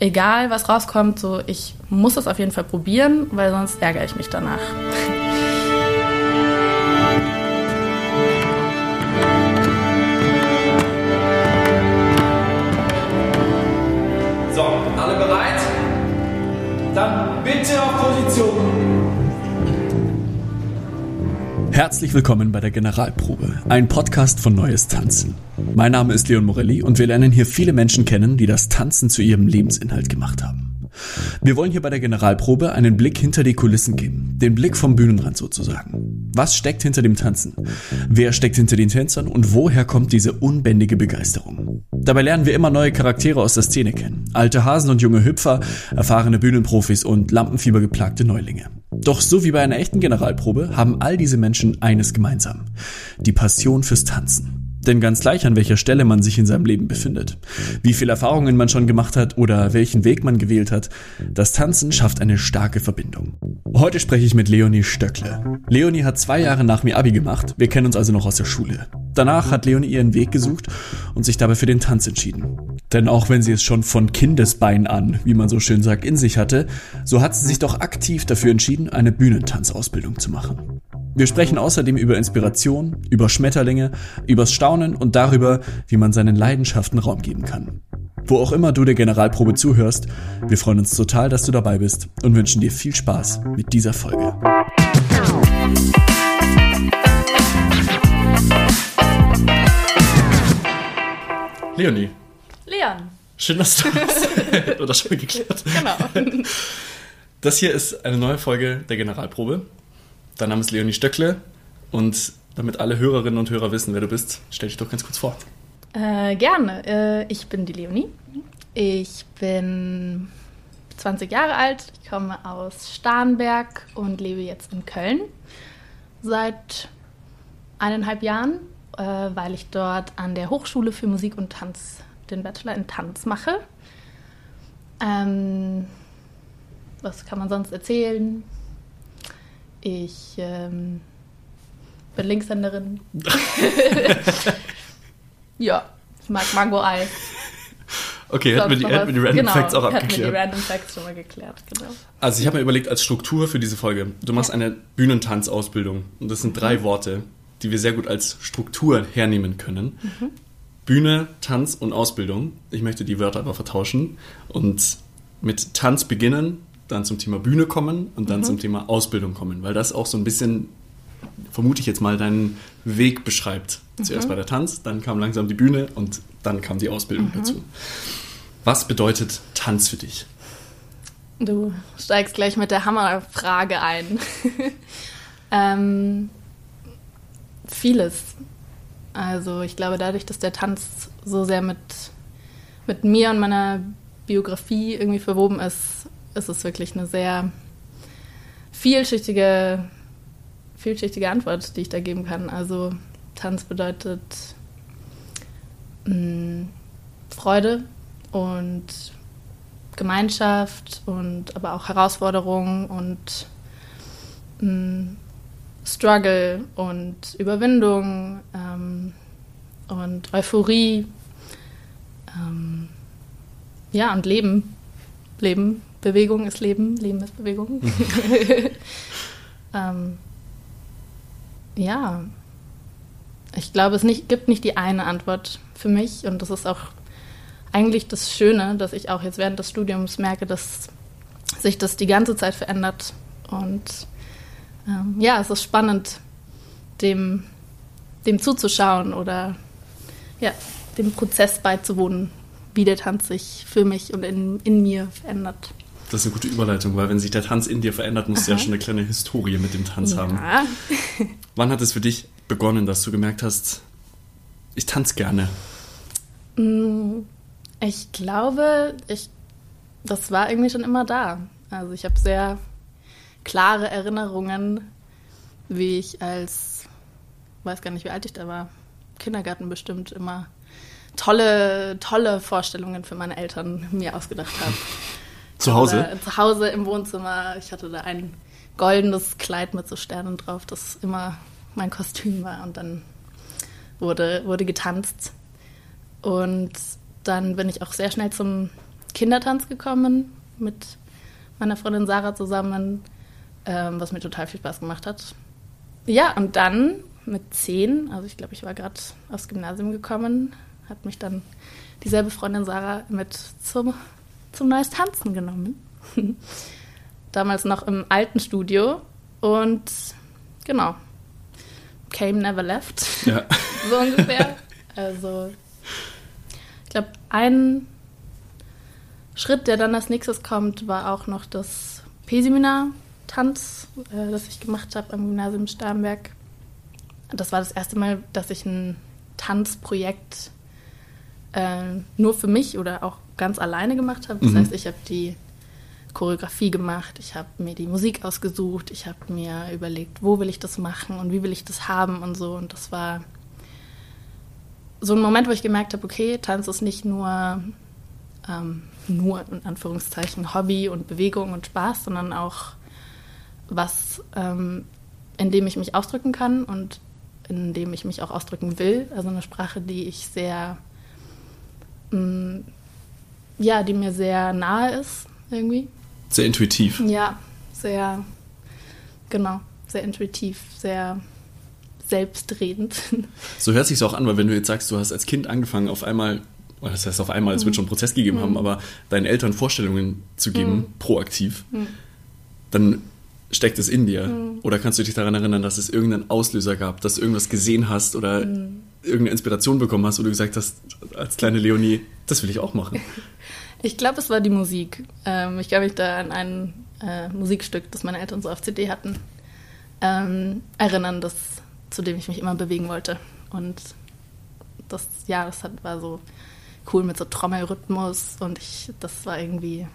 egal was rauskommt, so ich muss es auf jeden Fall probieren, weil sonst ärgere ich mich danach. So, alle bereit? Dann bitte auf Position. Herzlich willkommen bei der Generalprobe, ein Podcast von Neues Tanzen. Mein Name ist Leon Morelli und wir lernen hier viele Menschen kennen, die das Tanzen zu ihrem Lebensinhalt gemacht haben. Wir wollen hier bei der Generalprobe einen Blick hinter die Kulissen geben, den Blick vom Bühnenrand sozusagen. Was steckt hinter dem Tanzen? Wer steckt hinter den Tänzern und woher kommt diese unbändige Begeisterung? Dabei lernen wir immer neue Charaktere aus der Szene kennen. Alte Hasen und junge Hüpfer, erfahrene Bühnenprofis und lampenfiebergeplagte Neulinge. Doch so wie bei einer echten Generalprobe haben all diese Menschen eines gemeinsam. Die Passion fürs Tanzen. Denn ganz gleich, an welcher Stelle man sich in seinem Leben befindet, wie viele Erfahrungen man schon gemacht hat oder welchen Weg man gewählt hat, das Tanzen schafft eine starke Verbindung. Heute spreche ich mit Leonie Stöckle. Leonie hat zwei Jahre nach mir Abi gemacht, wir kennen uns also noch aus der Schule. Danach hat Leonie ihren Weg gesucht und sich dabei für den Tanz entschieden. Denn auch wenn sie es schon von Kindesbein an, wie man so schön sagt, in sich hatte, so hat sie sich doch aktiv dafür entschieden, eine Bühnentanzausbildung zu machen. Wir sprechen außerdem über Inspiration, über Schmetterlinge, übers Staunen und darüber, wie man seinen Leidenschaften Raum geben kann. Wo auch immer du der Generalprobe zuhörst, wir freuen uns total, dass du dabei bist und wünschen dir viel Spaß mit dieser Folge. Leonie. Leon. Schön, dass du bist. Oder schon mal geklärt. Genau. Das hier ist eine neue Folge der Generalprobe. Dein Name ist Leonie Stöckle und damit alle Hörerinnen und Hörer wissen, wer du bist, stell dich doch ganz kurz vor. Äh, gerne. Äh, ich bin die Leonie. Ich bin 20 Jahre alt. Ich komme aus Starnberg und lebe jetzt in Köln seit eineinhalb Jahren, äh, weil ich dort an der Hochschule für Musik und Tanz den Bachelor in Tanz mache. Ähm, was kann man sonst erzählen? Ich ähm, bin Linkshänderin. ja, ich mag Mango-Eis. Okay, hätten wir die, hätten wir die Random genau, Facts auch Hätten wir abgeklärt. die Random Facts schon mal geklärt, genau. Also ich habe mir überlegt, als Struktur für diese Folge, du machst Ja. eine Bühnentanzausbildung und das sind drei Worte, die wir sehr gut als Struktur hernehmen können. Bühne, Tanz und Ausbildung. Ich möchte die Wörter aber vertauschen und mit Tanz beginnen, dann zum Thema Bühne kommen und dann zum Thema Ausbildung kommen, weil das auch so ein bisschen, vermute ich jetzt mal, deinen Weg beschreibt. Zuerst war der Tanz, dann kam langsam die Bühne und dann kam die Ausbildung dazu. Was bedeutet Tanz für dich? Du steigst gleich mit der Hammerfrage ein. ähm, vieles. Also ich glaube, dadurch, dass der Tanz so sehr mit, mit mir und meiner Biografie irgendwie verwoben ist, ist es wirklich eine sehr vielschichtige, vielschichtige Antwort, die ich da geben kann. Also Tanz bedeutet mh, Freude und Gemeinschaft und aber auch Herausforderungen und mh, Struggle und Überwindung ähm, und Euphorie. Ähm, ja, und Leben. Leben. Bewegung ist Leben. Leben ist Bewegung. ähm, ja. Ich glaube, es nicht, gibt nicht die eine Antwort für mich und das ist auch eigentlich das Schöne, dass ich auch jetzt während des Studiums merke, dass sich das die ganze Zeit verändert. Und ähm, ja, es ist spannend, dem, dem zuzuschauen oder ja, dem Prozess beizuwohnen, wie der Tanz sich für mich und in, in mir verändert. Das ist eine gute Überleitung, weil wenn sich der Tanz in dir verändert, musst du ja schon eine kleine Historie mit dem Tanz haben. Ja, Wann hat es für dich begonnen, dass du gemerkt hast, ich tanze gerne? Mm, Ich glaube, ich, das war irgendwie schon immer da. Also ich habe sehr klare Erinnerungen, wie ich als, weiß gar nicht, wie alt ich da war, Kindergarten bestimmt immer tolle, tolle Vorstellungen für meine Eltern mir ausgedacht habe. Zu Hause? Oder zu Hause im Wohnzimmer. Ich hatte da ein goldenes Kleid mit so Sternen drauf, das immer mein Kostüm war. Und dann wurde, wurde getanzt. Und dann bin ich auch sehr schnell zum Kindertanz gekommen mit meiner Freundin Sarah zusammen, ähm, was mir total viel Spaß gemacht hat. Ja, und dann mit zehn, also ich glaube, ich war gerade aufs Gymnasium gekommen, hat mich dann dieselbe Freundin Sarah mit zum, zum Neues Tanzen genommen. Damals noch im alten Studio und genau, came never left. Ja. so ungefähr. Also, ich glaube, ein Schritt, der dann als nächstes kommt, war auch noch das P-Seminar Tanz, äh, das ich gemacht habe am Gymnasium Starnberg. Das war das erste Mal, dass ich ein Tanzprojekt äh, nur für mich oder auch ganz alleine gemacht habe. Das mhm. heißt, ich habe die Choreografie gemacht, ich habe mir die Musik ausgesucht, ich habe mir überlegt, wo will ich das machen und wie will ich das haben und so. Und das war so ein Moment, wo ich gemerkt habe, okay, Tanz ist nicht nur, ähm, nur in Anführungszeichen Hobby und Bewegung und Spaß, sondern auch was, ähm, in dem ich mich ausdrücken kann und in dem ich mich auch ausdrücken will. Also eine Sprache, die ich sehr, mh, mm, ja, die mir sehr nahe ist irgendwie. Sehr intuitiv. Ja, sehr, genau, sehr intuitiv, sehr selbstredend. So hört sich auch an, weil wenn du jetzt sagst, du hast als Kind angefangen, auf einmal, das heißt auf einmal, es wird mhm. schon einen Prozess gegeben mhm. haben, aber deinen Eltern Vorstellungen zu geben, mhm. proaktiv, mhm. dann steckt es in dir? Mhm. Oder kannst du dich daran erinnern, dass es irgendeinen Auslöser gab, dass du irgendwas gesehen hast oder. Irgendeine Inspiration bekommen hast, wo du gesagt hast, als kleine Leonie, das will ich auch machen? Ich glaube, es war die Musik. Ähm, ich kann mich da an ein äh, Musikstück, das meine Eltern so auf CD hatten, ähm, erinnern, das, zu dem ich mich immer bewegen wollte. Und das, ja, das hat, war so cool mit so Trommelrhythmus und ich, das war irgendwie,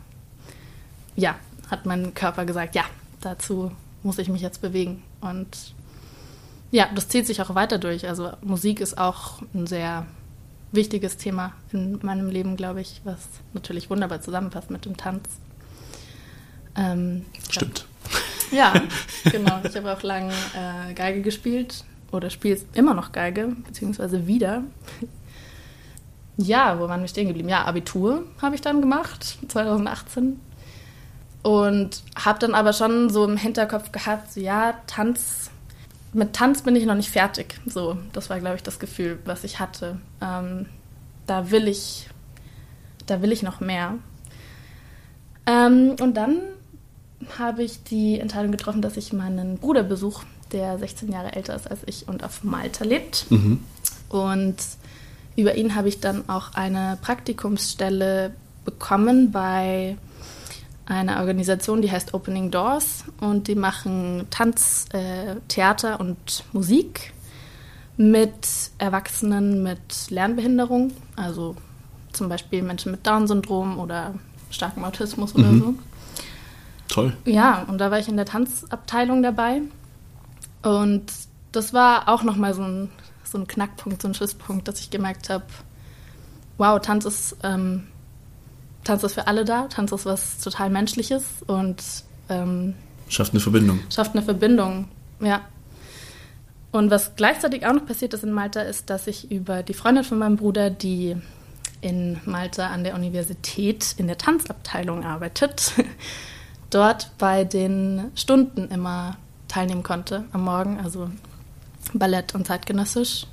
ja, hat mein Körper gesagt, ja, dazu muss ich mich jetzt bewegen. Und ja, das zieht sich auch weiter durch. Also Musik ist auch ein sehr wichtiges Thema in meinem Leben, glaube ich, was natürlich wunderbar zusammenpasst mit dem Tanz. Ähm, Stimmt. Ja, genau. Ich habe auch lange äh, Geige gespielt oder spiele immer noch Geige, beziehungsweise wieder. Ja, wo waren wir stehen geblieben? Ja, Abitur habe ich dann gemacht, 2018. Und habe dann aber schon so im Hinterkopf gehabt, so ja, Tanz, mit Tanz bin ich noch nicht fertig. So, das war, glaube ich, das Gefühl, was ich hatte. Ähm, da will ich, da will ich noch mehr. Ähm, und dann habe ich die Entscheidung getroffen, dass ich meinen Bruder besuche, der 16 Jahre älter ist als ich und auf Malta lebt. Mhm. Und über ihn habe ich dann auch eine Praktikumsstelle bekommen bei eine Organisation, die heißt Opening Doors und die machen Tanz, äh, Theater und Musik mit Erwachsenen mit Lernbehinderung, also zum Beispiel Menschen mit Down-Syndrom oder starkem Autismus oder mhm. so. Toll. Ja, und da war ich in der Tanzabteilung dabei und das war auch nochmal so ein, so ein Knackpunkt, so ein Schlüsselpunkt, dass ich gemerkt habe, wow, Tanz ist ähm, Tanz ist für alle da, Tanz ist was total Menschliches und ähm, schafft eine Verbindung. Schafft eine Verbindung, ja. Und was gleichzeitig auch noch passiert ist in Malta, ist, dass ich über die Freundin von meinem Bruder, die in Malta an der Universität in der Tanzabteilung arbeitet, dort bei den Stunden immer teilnehmen konnte am Morgen, also Ballett und zeitgenössisch.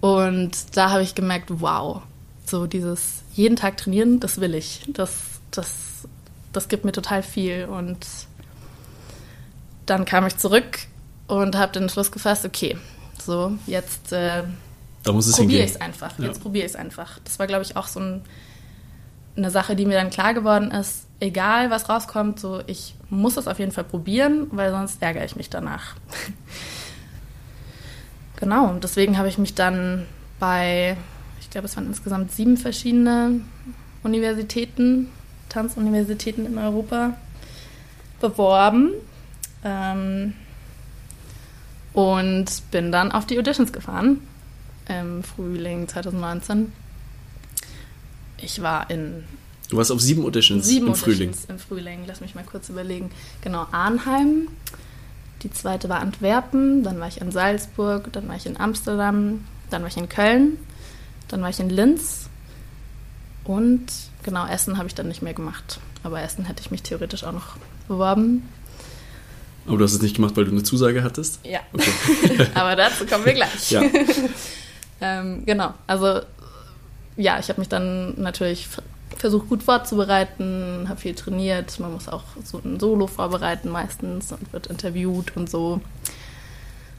Und da habe ich gemerkt, wow, so dieses jeden Tag trainieren, das will ich. Das, das, das gibt mir total viel. Und dann kam ich zurück und habe den Schluss gefasst, okay, so jetzt äh, probiere ich es einfach. Ja. Jetzt probiere ich es einfach. Das war, glaube ich, auch so ein, eine Sache, die mir dann klar geworden ist. Egal, was rauskommt, so ich muss es auf jeden Fall probieren, weil sonst ärgere ich mich danach. genau, und deswegen habe ich mich dann bei ich glaube, es waren insgesamt sieben verschiedene Universitäten, Tanzuniversitäten in Europa beworben. Ähm, und bin dann auf die Auditions gefahren im Frühling 2019. Ich war in. Du warst auf sieben Auditions sieben im Auditions Frühling. Im Frühling, lass mich mal kurz überlegen. Genau, Arnheim. Die zweite war Antwerpen, dann war ich in Salzburg, dann war ich in Amsterdam, dann war ich in Köln dann war ich in Linz Und genau, Essen habe ich dann nicht mehr gemacht. Aber Essen hätte ich mich theoretisch auch noch beworben. Aber du hast es nicht gemacht, weil du eine Zusage hattest? Ja. Okay. Aber dazu kommen wir gleich. Ja. ähm, genau, also ja, ich habe mich dann natürlich versucht gut vorzubereiten, habe viel trainiert. Man muss auch so ein Solo vorbereiten meistens und wird interviewt und so.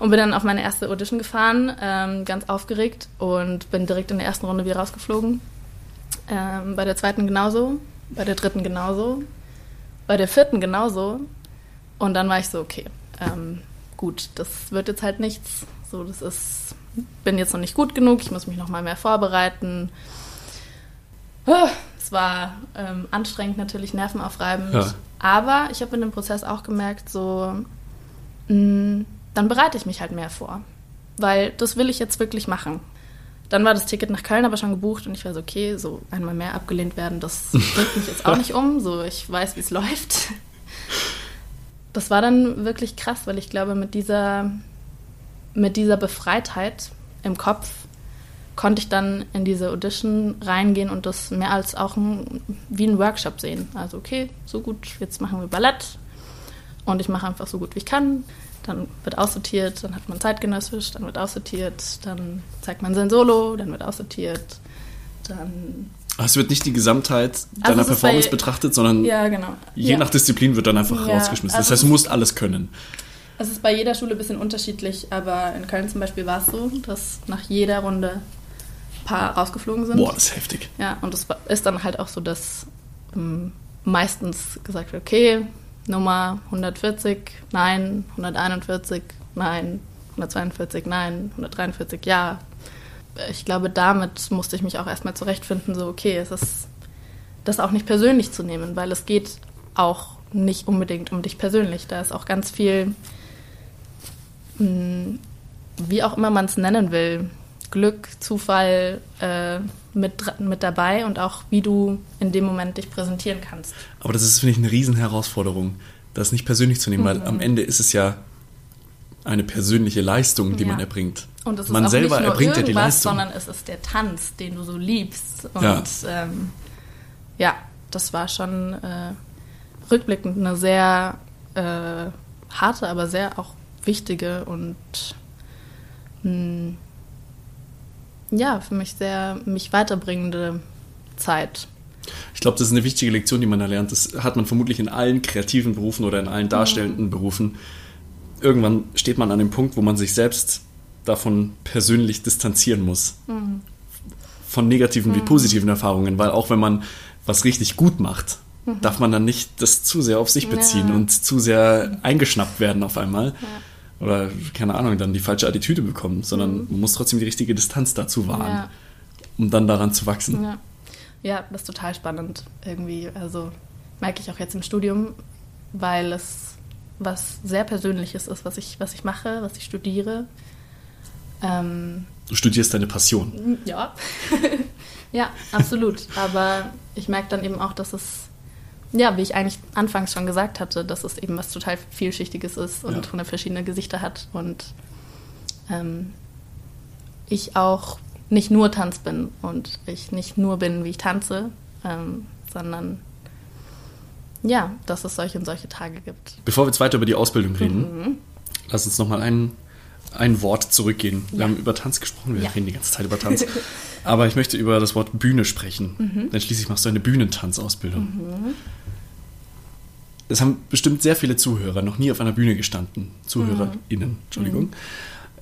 Und bin dann auf meine erste Audition gefahren, ähm, ganz aufgeregt und bin direkt in der ersten Runde wieder rausgeflogen. Ähm, bei der zweiten genauso, bei der dritten genauso, bei der vierten genauso. Und dann war ich so, okay, ähm, gut, das wird jetzt halt nichts. So, das ist, bin jetzt noch nicht gut genug, ich muss mich noch mal mehr vorbereiten. Es war ähm, anstrengend, natürlich nervenaufreibend. Ja. Aber ich habe in dem Prozess auch gemerkt, so, mh, mm, dann bereite ich mich halt mehr vor. Weil das will ich jetzt wirklich machen. Dann war das Ticket nach Köln aber schon gebucht und ich war so, okay, so einmal mehr abgelehnt werden, das bringt mich jetzt auch nicht um. So, ich weiß, wie es läuft. Das war dann wirklich krass, weil ich glaube, mit dieser, mit dieser Befreitheit im Kopf konnte ich dann in diese Audition reingehen und das mehr als auch ein, wie ein Workshop sehen. Also okay, so gut, jetzt machen wir Ballett und ich mache einfach so gut wie ich kann. Dann wird aussortiert, dann hat man zeitgenössisch, dann wird aussortiert, dann zeigt man sein Solo, dann wird aussortiert, dann es wird nicht die Gesamtheit also deiner also Performance bei, betrachtet, sondern ja, genau. je ja. nach Disziplin wird dann einfach ja, rausgeschmissen. Also das heißt, du musst alles können. Es ist bei jeder Schule ein bisschen unterschiedlich, aber in Köln zum Beispiel war es so, dass nach jeder Runde paar rausgeflogen sind. Boah, das ist heftig. Ja, und das ist dann halt auch so, dass ähm, meistens gesagt wird, okay, Nummer 140, nein, 141, nein, 142, nein, 143, ja. Ich glaube, damit musste ich mich auch erstmal zurechtfinden, so, okay, es ist das auch nicht persönlich zu nehmen, weil es geht auch nicht unbedingt um dich persönlich. Da ist auch ganz viel, hm, wie auch immer man es nennen will, Glück, Zufall äh, mit, mit dabei und auch wie du in dem Moment dich präsentieren kannst. Aber das ist, finde ich, eine Riesenherausforderung, das nicht persönlich zu nehmen, mhm. weil am Ende ist es ja eine persönliche Leistung, die ja. man erbringt. Und es ist man auch selber nicht nur erbringt ja die Leistung. sondern es ist der Tanz, den du so liebst. Und ja, ähm, ja das war schon äh, rückblickend eine sehr äh, harte, aber sehr auch wichtige und mh, hm, ja, für mich sehr mich weiterbringende Zeit. Ich glaube, das ist eine wichtige Lektion, die man da lernt. Das hat man vermutlich in allen kreativen Berufen oder in allen darstellenden mhm. Berufen. Irgendwann steht man an dem Punkt, wo man sich selbst davon persönlich distanzieren muss. Mhm. Von negativen mhm. wie positiven Erfahrungen, weil auch wenn man was richtig gut macht, mhm. darf man dann nicht das zu sehr auf sich beziehen ja. und zu sehr eingeschnappt werden auf einmal. Ja oder keine Ahnung, dann die falsche Attitüde bekommen, sondern mhm. man muss trotzdem die richtige Distanz dazu wahren, ja. um dann daran zu wachsen. Ja. ja, das ist total spannend irgendwie. Also merke ich auch jetzt im Studium, weil es was sehr Persönliches ist, was ich, was ich mache, was ich studiere. Ähm, du studierst deine Passion. Ja, ja, absolut. Aber ich merke dann eben auch, dass es ja, wie ich eigentlich anfangs schon gesagt hatte, dass es eben was total vielschichtiges ist und ja. verschiedene Gesichter hat und ähm, ich auch nicht nur Tanz bin und ich nicht nur bin, wie ich tanze, ähm, sondern ja, dass es solche und solche Tage gibt. Bevor wir jetzt weiter über die Ausbildung reden, mhm. lass uns nochmal ein, ein Wort zurückgehen. Wir ja. haben über Tanz gesprochen, wir ja. reden die ganze Zeit über Tanz. Aber ich möchte über das Wort Bühne sprechen. Mhm. Denn schließlich machst du eine Bühnentanzausbildung. Mhm. Es haben bestimmt sehr viele Zuhörer noch nie auf einer Bühne gestanden. ZuhörerInnen, mhm. Entschuldigung. Mhm.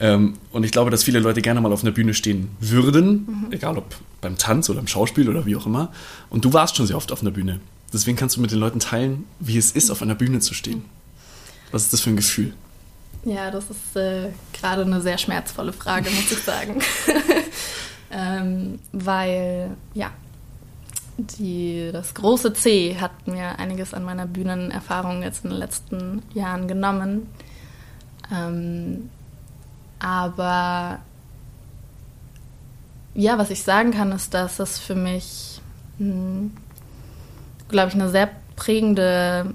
Ähm, und ich glaube, dass viele Leute gerne mal auf einer Bühne stehen würden, mhm. egal ob beim Tanz oder im Schauspiel oder wie auch immer. Und du warst schon sehr oft auf einer Bühne. Deswegen kannst du mit den Leuten teilen, wie es ist, auf einer Bühne zu stehen. Was ist das für ein Gefühl? Ja, das ist äh, gerade eine sehr schmerzvolle Frage, muss ich sagen. ähm, weil, ja, die, das große C hat mir einiges an meiner Bühnenerfahrung jetzt in den letzten Jahren genommen. Ähm, aber ja, was ich sagen kann, ist, dass das für mich, hm, glaube ich, eine sehr prägende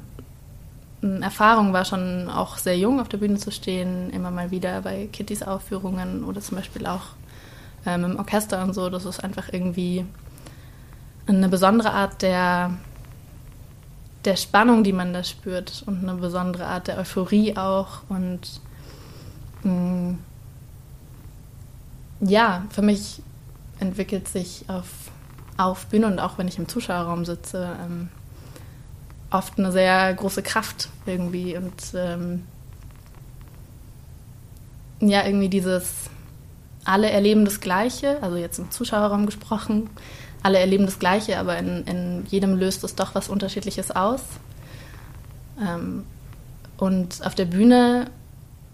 hm, Erfahrung war, schon auch sehr jung auf der Bühne zu stehen, immer mal wieder bei Kittys Aufführungen oder zum Beispiel auch ähm, im Orchester und so. Das ist einfach irgendwie eine besondere Art der, der Spannung, die man da spürt und eine besondere Art der Euphorie auch. Und mh, mm, ja, für mich entwickelt sich auf, auf Bühne und auch wenn ich im Zuschauerraum sitze, ähm, oft eine sehr große Kraft irgendwie und ähm, ja, irgendwie dieses, alle erleben das Gleiche, also jetzt im Zuschauerraum gesprochen, alle erleben das Gleiche, aber in, in jedem löst es doch was Unterschiedliches aus. Ähm, und auf der Bühne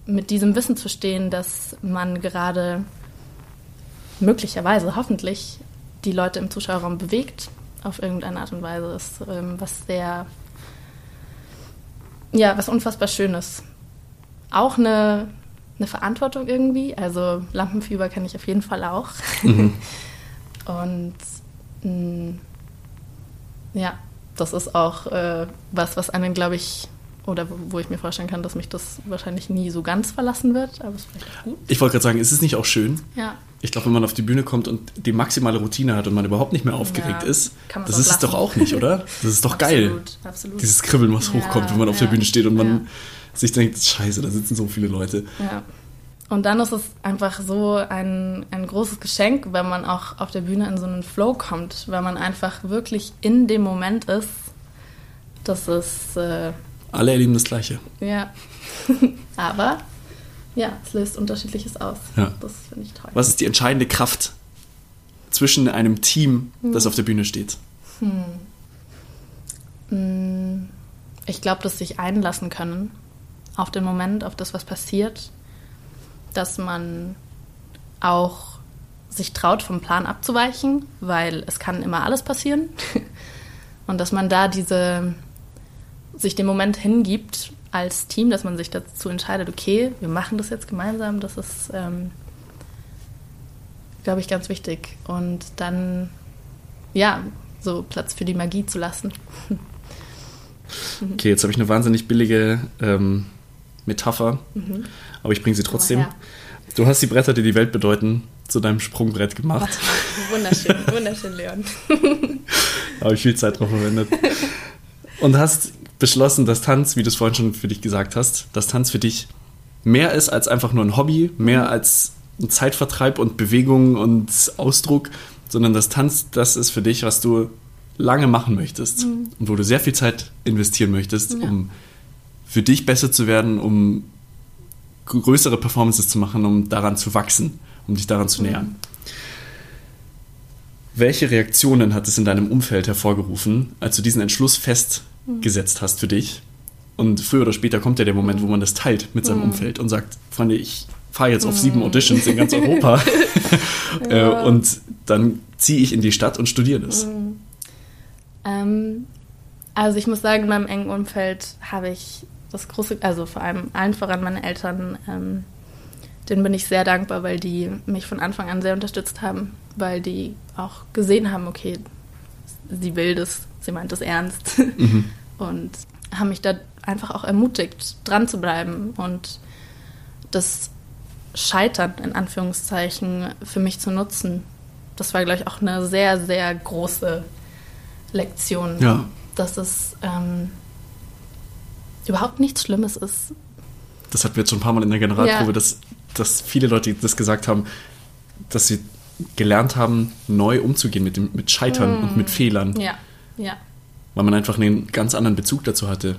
mit diesem Wissen zu stehen, dass man gerade möglicherweise, hoffentlich, die Leute im Zuschauerraum bewegt, auf irgendeine Art und Weise, ist ähm, was sehr, ja, was unfassbar Schönes. Auch eine eine Verantwortung irgendwie. Also Lampenfieber kenne ich auf jeden Fall auch. Mhm. Und mh, mm, ja, das ist auch äh, was, was einen, glaube ich, oder wo ich mir vorstellen kann, dass mich das wahrscheinlich nie so ganz verlassen wird, aber es ist vielleicht gut. Ich wollte gerade sagen, ist es nicht auch schön? Ja. Ich glaube, wenn man auf die Bühne kommt und die maximale Routine hat und man überhaupt nicht mehr aufgeregt ja, ist, das ist es doch auch nicht, oder? Das ist doch absolut, geil. Absolut. Dieses Kribbeln, was ja, hochkommt, wenn man auf der Bühne steht und man sich denkt, scheiße, da sitzen so viele Leute. Ja. Und dann ist es einfach so ein, ein großes Geschenk, wenn man auch auf der Bühne in so einen Flow kommt, wenn man einfach wirklich in dem Moment ist. Das ist. Äh, Alle erleben das Gleiche. Ja. Aber ja, es löst Unterschiedliches aus. Ja. Das finde ich toll. Was ist die entscheidende Kraft zwischen einem Team, das hm. auf der Bühne steht? Hm. hm. Ich glaube, dass sich einlassen können auf den Moment, auf das, was passiert dass man auch sich traut, vom Plan abzuweichen, weil es kann immer alles passieren. Und dass man da diese, sich dem Moment hingibt als Team, dass man sich dazu entscheidet, okay, wir machen das jetzt gemeinsam, das ist, ähm, glaube ich, ganz wichtig. Und dann, ja, so Platz für die Magie zu lassen. okay, jetzt habe ich eine wahnsinnig billige ähm, Metapher, mhm. aber ich bringe sie trotzdem. Du hast die Bretter, die die Welt bedeuten, zu deinem Sprungbrett gemacht. wunderschön, wunderschön, Leon. da habe ich viel Zeit drauf verwendet. Und hast beschlossen, dass Tanz, wie du es vorhin schon für dich gesagt hast, dass Tanz für dich mehr ist als einfach nur ein Hobby, mehr mhm. als ein Zeitvertreib und Bewegung und Ausdruck, sondern dass Tanz das ist für dich, was du lange machen möchtest mhm. und wo du sehr viel Zeit investieren möchtest, ja. um für dich besser zu werden, um größere Performances zu machen, um daran zu wachsen, um dich daran zu nähern. Welche Reaktionen hat es in deinem Umfeld hervorgerufen, als du diesen Entschluss festgesetzt hast für dich? Und früher oder später kommt ja der Moment, wo man das teilt mit seinem mhm. Umfeld und sagt, Freunde, ich fahre jetzt auf sieben mhm. Auditions in ganz Europa ja. Äh, und dann ziehe ich in die Stadt und studiere das. Mhm. Ähm, also ich muss sagen, in meinem engen Umfeld habe ich das große, also vor allem allen voran meine Eltern, ähm, denen bin ich sehr dankbar, weil die mich von Anfang an sehr unterstützt haben, weil die auch gesehen haben, okay, sie will das, sie meint es ernst mhm. und haben mich da einfach auch ermutigt, dran zu bleiben und das Scheitern in Anführungszeichen für mich zu nutzen. Das war, glaube ich, auch eine sehr, sehr große Lektion. Ja. Dass es ähm, überhaupt nichts Schlimmes ist. Das hatten wir jetzt schon ein paar Mal in der Generalprobe, ja. dass, dass viele Leute das gesagt haben, dass sie gelernt haben, neu umzugehen mit, dem, mit Scheitern mm. und mit Fehlern. Ja, ja. Weil man einfach einen ganz anderen Bezug dazu hatte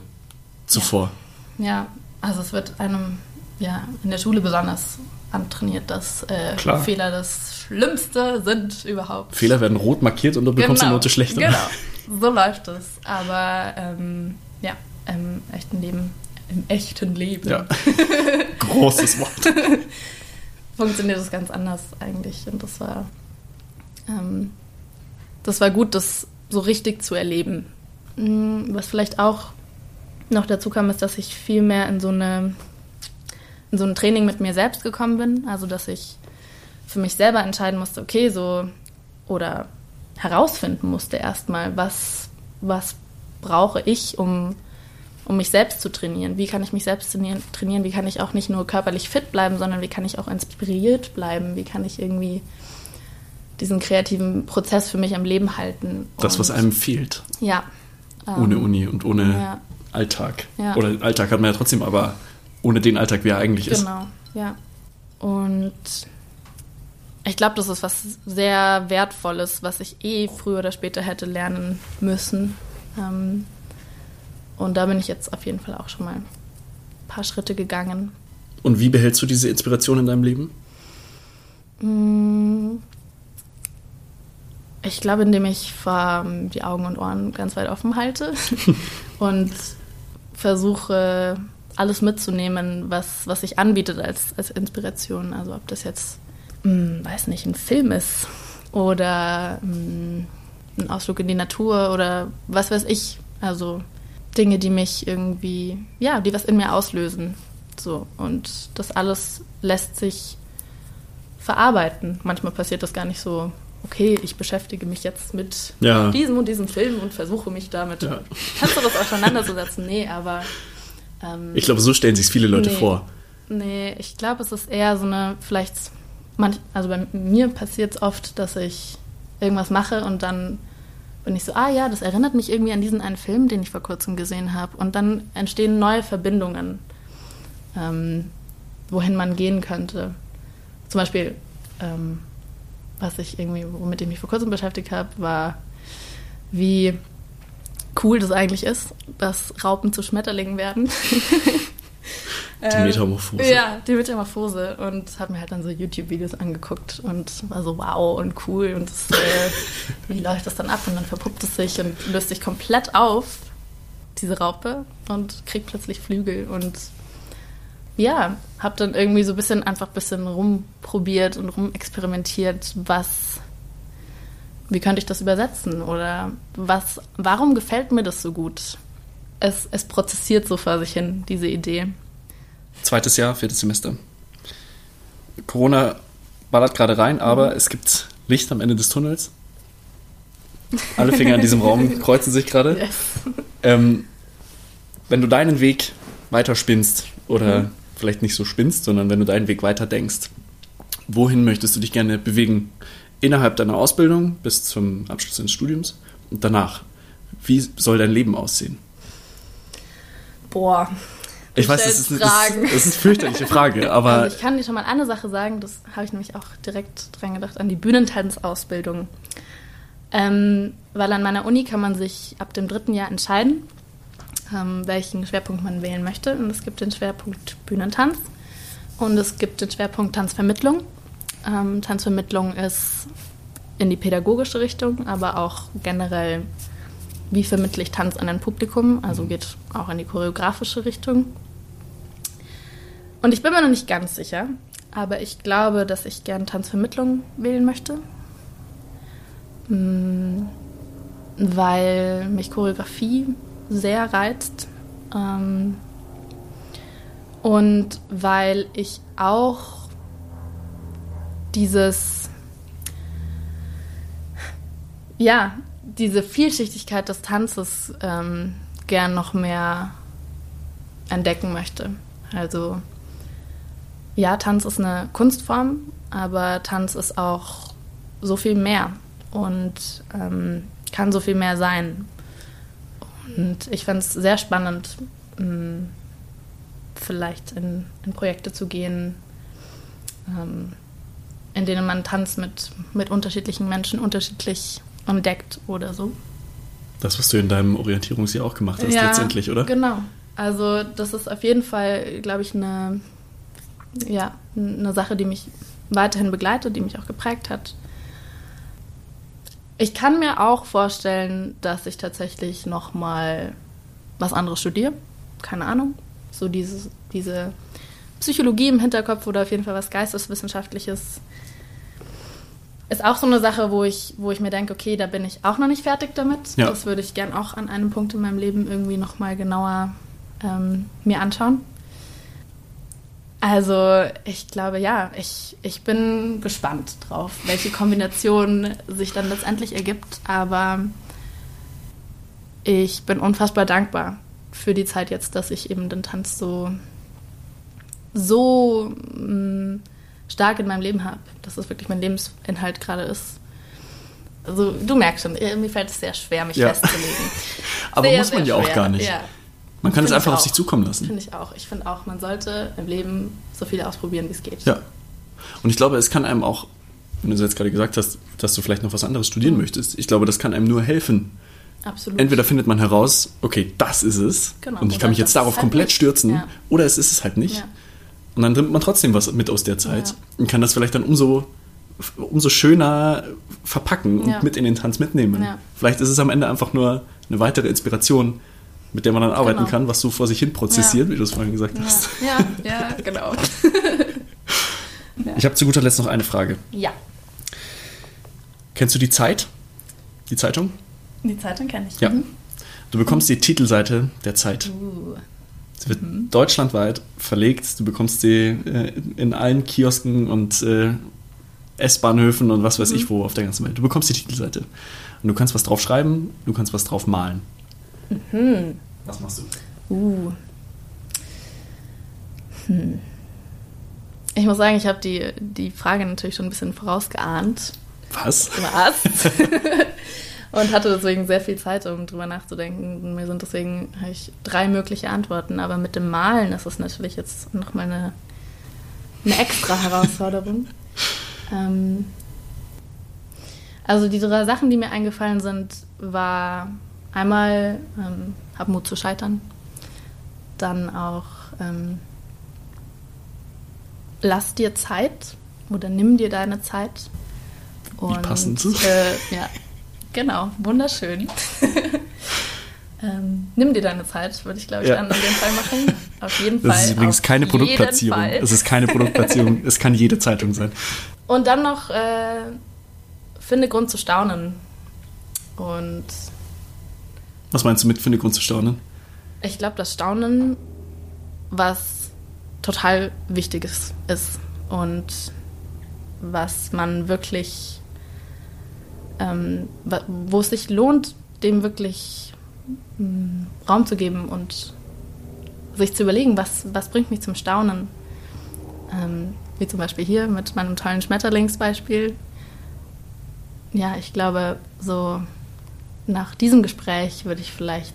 zuvor. Ja, ja. also es wird einem ja, in der Schule besonders antrainiert, dass äh, Fehler das Schlimmste sind überhaupt. Fehler werden rot markiert und du bekommst genau, eine Note schlechter. Genau, so läuft es. Aber ähm, ja, im echten Leben. Im echten Leben. Ja. Großes Wort. Funktioniert das ganz anders eigentlich. Und das war, ähm, das war gut, das so richtig zu erleben. Mm, was vielleicht auch noch dazu kam, ist, dass ich viel mehr in so eine in so ein Training mit mir selbst gekommen bin. Also dass ich für mich selber entscheiden musste, okay, so oder herausfinden musste erstmal, was, was brauche ich, um um mich selbst zu trainieren. Wie kann ich mich selbst trainieren? Wie kann ich auch nicht nur körperlich fit bleiben, sondern wie kann ich auch inspiriert bleiben? Wie kann ich irgendwie diesen kreativen Prozess für mich am Leben halten. Das, was einem fehlt. Ja. Ohne ähm, Uni und ohne ja. Alltag. Ja. Oder Alltag hat man ja trotzdem, aber ohne den Alltag, wie er eigentlich ist. Genau, ja. Und ich glaube, das ist was sehr Wertvolles, was ich eh früher oder später hätte lernen müssen. Ähm, und da bin ich jetzt auf jeden Fall auch schon mal ein paar Schritte gegangen. Und wie behältst du diese Inspiration in deinem Leben? Mm, Ich glaube, indem ich ähm, die Augen und Ohren ganz weit offen halte und versuche, alles mitzunehmen, was, was sich anbietet als, als Inspiration. Also ob das jetzt, mm, weiß nicht, ein Film ist oder mm, ein Ausflug in die Natur oder was weiß ich. Also Dinge, die mich irgendwie, ja, die was in mir auslösen. So. Und das alles lässt sich verarbeiten. Manchmal passiert das gar nicht so, okay, ich beschäftige mich jetzt mit Ja. diesem und diesem Film und versuche mich damit Ja. kannst du das auseinanderzusetzen. Nee, aber ähm, Ich glaube, so stellen sich viele Leute Nee. vor. Nee, ich glaube, es ist eher so eine, vielleicht, manch, also bei mir passiert es oft, dass ich irgendwas mache und dann bin ich so, ah ja, das erinnert mich irgendwie an diesen einen Film, den ich vor kurzem gesehen habe. Und dann entstehen neue Verbindungen, ähm, wohin man gehen könnte. Zum Beispiel, ähm, was ich irgendwie, womit ich mich vor kurzem beschäftigt habe, war, wie cool das eigentlich ist, dass Raupen zu Schmetterlingen werden. Die Metamorphose. Ähm, Ja, die Metamorphose. Und habe mir halt dann so YouTube-Videos angeguckt und war so wow und cool. Und das, äh, wie läuft das dann ab? Und dann verpuppt es sich und löst sich komplett auf, diese Raupe, und kriegt plötzlich Flügel. Und ja, habe dann irgendwie so ein bisschen einfach ein bisschen rumprobiert und rumexperimentiert, was, wie könnte ich das übersetzen? Oder was, warum gefällt mir das so gut? Es, es prozessiert so vor sich hin, diese Idee. Zweites Jahr, viertes Semester. Corona ballert gerade rein, Mhm. aber es gibt Licht am Ende des Tunnels. Alle Finger in diesem Raum kreuzen sich gerade. Yes. Ähm, wenn du deinen Weg weiter spinnst oder Mhm. vielleicht nicht so spinnst, sondern wenn du deinen Weg weiter denkst, wohin möchtest du dich gerne bewegen? Innerhalb deiner Ausbildung bis zum Abschluss deines Studiums und danach. Wie soll dein Leben aussehen? Boah. Ich weiß, das ist, Fragen. ist eine fürchterliche Frage, aber Also ich kann dir schon mal eine Sache sagen, das habe ich nämlich auch direkt dran gedacht, an die Bühnentanzausbildung. Ähm, weil an meiner Uni kann man sich ab dem dritten Jahr entscheiden, ähm, welchen Schwerpunkt man wählen möchte. Und es gibt den Schwerpunkt Bühnentanz und es gibt den Schwerpunkt Tanzvermittlung. Ähm, Tanzvermittlung ist in die pädagogische Richtung, aber auch generell, wie vermittle ich Tanz an ein Publikum, also geht auch in die choreografische Richtung. Und ich bin mir noch nicht ganz sicher, aber ich glaube, dass ich gern Tanzvermittlung wählen möchte. Mm, Weil mich Choreografie sehr reizt. Ähm, Und weil ich auch dieses, ja, diese Vielschichtigkeit des Tanzes ähm, gern noch mehr entdecken möchte. Also ja, Tanz ist eine Kunstform, aber Tanz ist auch so viel mehr und ähm, kann so viel mehr sein. Und ich fand es sehr spannend, mh, vielleicht in, in Projekte zu gehen, ähm, in denen man Tanz mit, mit unterschiedlichen Menschen unterschiedlich entdeckt oder so. das, was du in deinem Orientierungsjahr auch gemacht hast, letztendlich, oder? Genau. Also das ist auf jeden Fall, glaube ich, eine, ja, eine Sache, die mich weiterhin begleitet, die mich auch geprägt hat. Ich kann mir auch vorstellen, dass ich tatsächlich noch mal was anderes studiere. Keine Ahnung. So dieses, diese Psychologie im Hinterkopf oder auf jeden Fall was Geisteswissenschaftliches ist auch so eine Sache, wo ich, wo ich mir denke, okay, da bin ich auch noch nicht fertig damit. Ja. Das würde ich gern auch an einem Punkt in meinem Leben irgendwie noch mal genauer ähm, mir anschauen. Also ich glaube, ja, ich, ich bin gespannt drauf, welche Kombination sich dann letztendlich ergibt. Aber ich bin unfassbar dankbar für die Zeit jetzt, dass ich eben den Tanz so, so mh, stark in meinem Leben habe, dass es wirklich mein Lebensinhalt gerade ist. Also du merkst schon, mir fällt es sehr schwer, mich Ja. festzulegen. Aber sehr, muss man ja auch gar nicht. Ja, Man kann es einfach auf sich zukommen lassen. finde ich auch. Ich finde auch, man sollte im Leben so viel ausprobieren, wie es geht. Ja. Und ich glaube, es kann einem auch, wenn du jetzt gerade gesagt hast, dass du vielleicht noch was anderes studieren Mhm. möchtest, ich glaube, das kann einem nur helfen. Absolut. Entweder findet man heraus, okay, das ist es, Genau, und ich kann mich jetzt darauf halt komplett nicht. stürzen, Ja. oder es ist es halt nicht. Ja. Und dann nimmt man trotzdem was mit aus der Zeit Ja. und kann das vielleicht dann umso, umso schöner verpacken und mit in den Tanz mitnehmen. Vielleicht ist es am Ende einfach nur eine weitere Inspiration, mit der man dann arbeiten Genau. kann, was so vor sich hin prozessiert, Ja. wie du es vorhin gesagt hast. Ja, ja, ja, genau. Ich habe zu guter Letzt noch eine Frage. Ja, Kennst du die Zeit? Die Zeitung? die Zeitung kenne ich. Ja. Mhm. Du bekommst die Titelseite der Zeit. Uh, Sie wird deutschlandweit verlegt. Du bekommst sie äh, in allen Kiosken und äh, S-Bahnhöfen und was weiß ich wo auf der ganzen Welt. Du bekommst die Titelseite. Und du kannst was drauf schreiben, du kannst was drauf malen. Was machst du? uh. Hm. Ich muss sagen, ich habe die, die Frage natürlich schon ein bisschen vorausgeahnt. Was? Was? Und hatte deswegen sehr viel Zeit, um drüber nachzudenken. Mir sind deswegen habe ich drei mögliche Antworten. Aber mit dem Malen ist es natürlich jetzt nochmal eine, eine extra Herausforderung. ähm, also die drei Sachen, die mir eingefallen sind, war einmal ähm, hab Mut zu scheitern. Dann auch ähm, lass dir Zeit oder nimm dir deine Zeit. Und, passend. Äh, ja, genau, wunderschön. ähm, nimm dir deine Zeit, würde ich glaube ich Ja. dann in dem Fall machen. Auf jeden Fall. Das ist übrigens keine Produktplatzierung. Es ist keine Produktplatzierung. es kann jede Zeitung sein. Und dann noch äh, finde Grund zu staunen. Und Was meinst du mit finde Grund zu staunen? ich glaube, das Staunen, was total Wichtiges ist und was man wirklich, ähm, wo es sich lohnt, dem wirklich mm, Raum zu geben und sich zu überlegen, was, was bringt mich zum Staunen. Ähm, wie zum Beispiel hier mit meinem tollen Schmetterlingsbeispiel. Ja, ich glaube, so nach diesem Gespräch würde ich vielleicht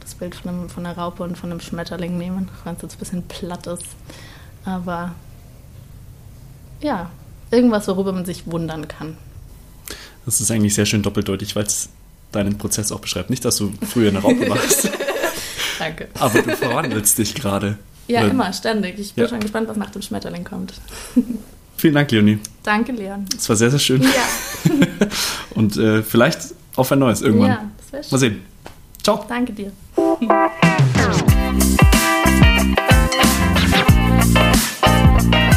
das Bild von, einem, von einer Raupe und von einem Schmetterling nehmen, wenn es jetzt ein bisschen platt ist. Aber ja, irgendwas, worüber man sich wundern kann. Das ist eigentlich sehr schön doppeldeutig, weil es deinen Prozess auch beschreibt. Nicht, dass du früher eine Raupe warst, Danke. aber du verwandelst dich gerade. Ja, Weil- immer, ständig. Ich bin Ja. schon gespannt, was nach dem Schmetterling kommt. Vielen Dank, Leonie. Danke, Leon. Es war sehr, sehr schön. Ja, Und äh, vielleicht auf ein neues irgendwann. ja das wäre schön. Mal sehen. Ciao. Danke dir.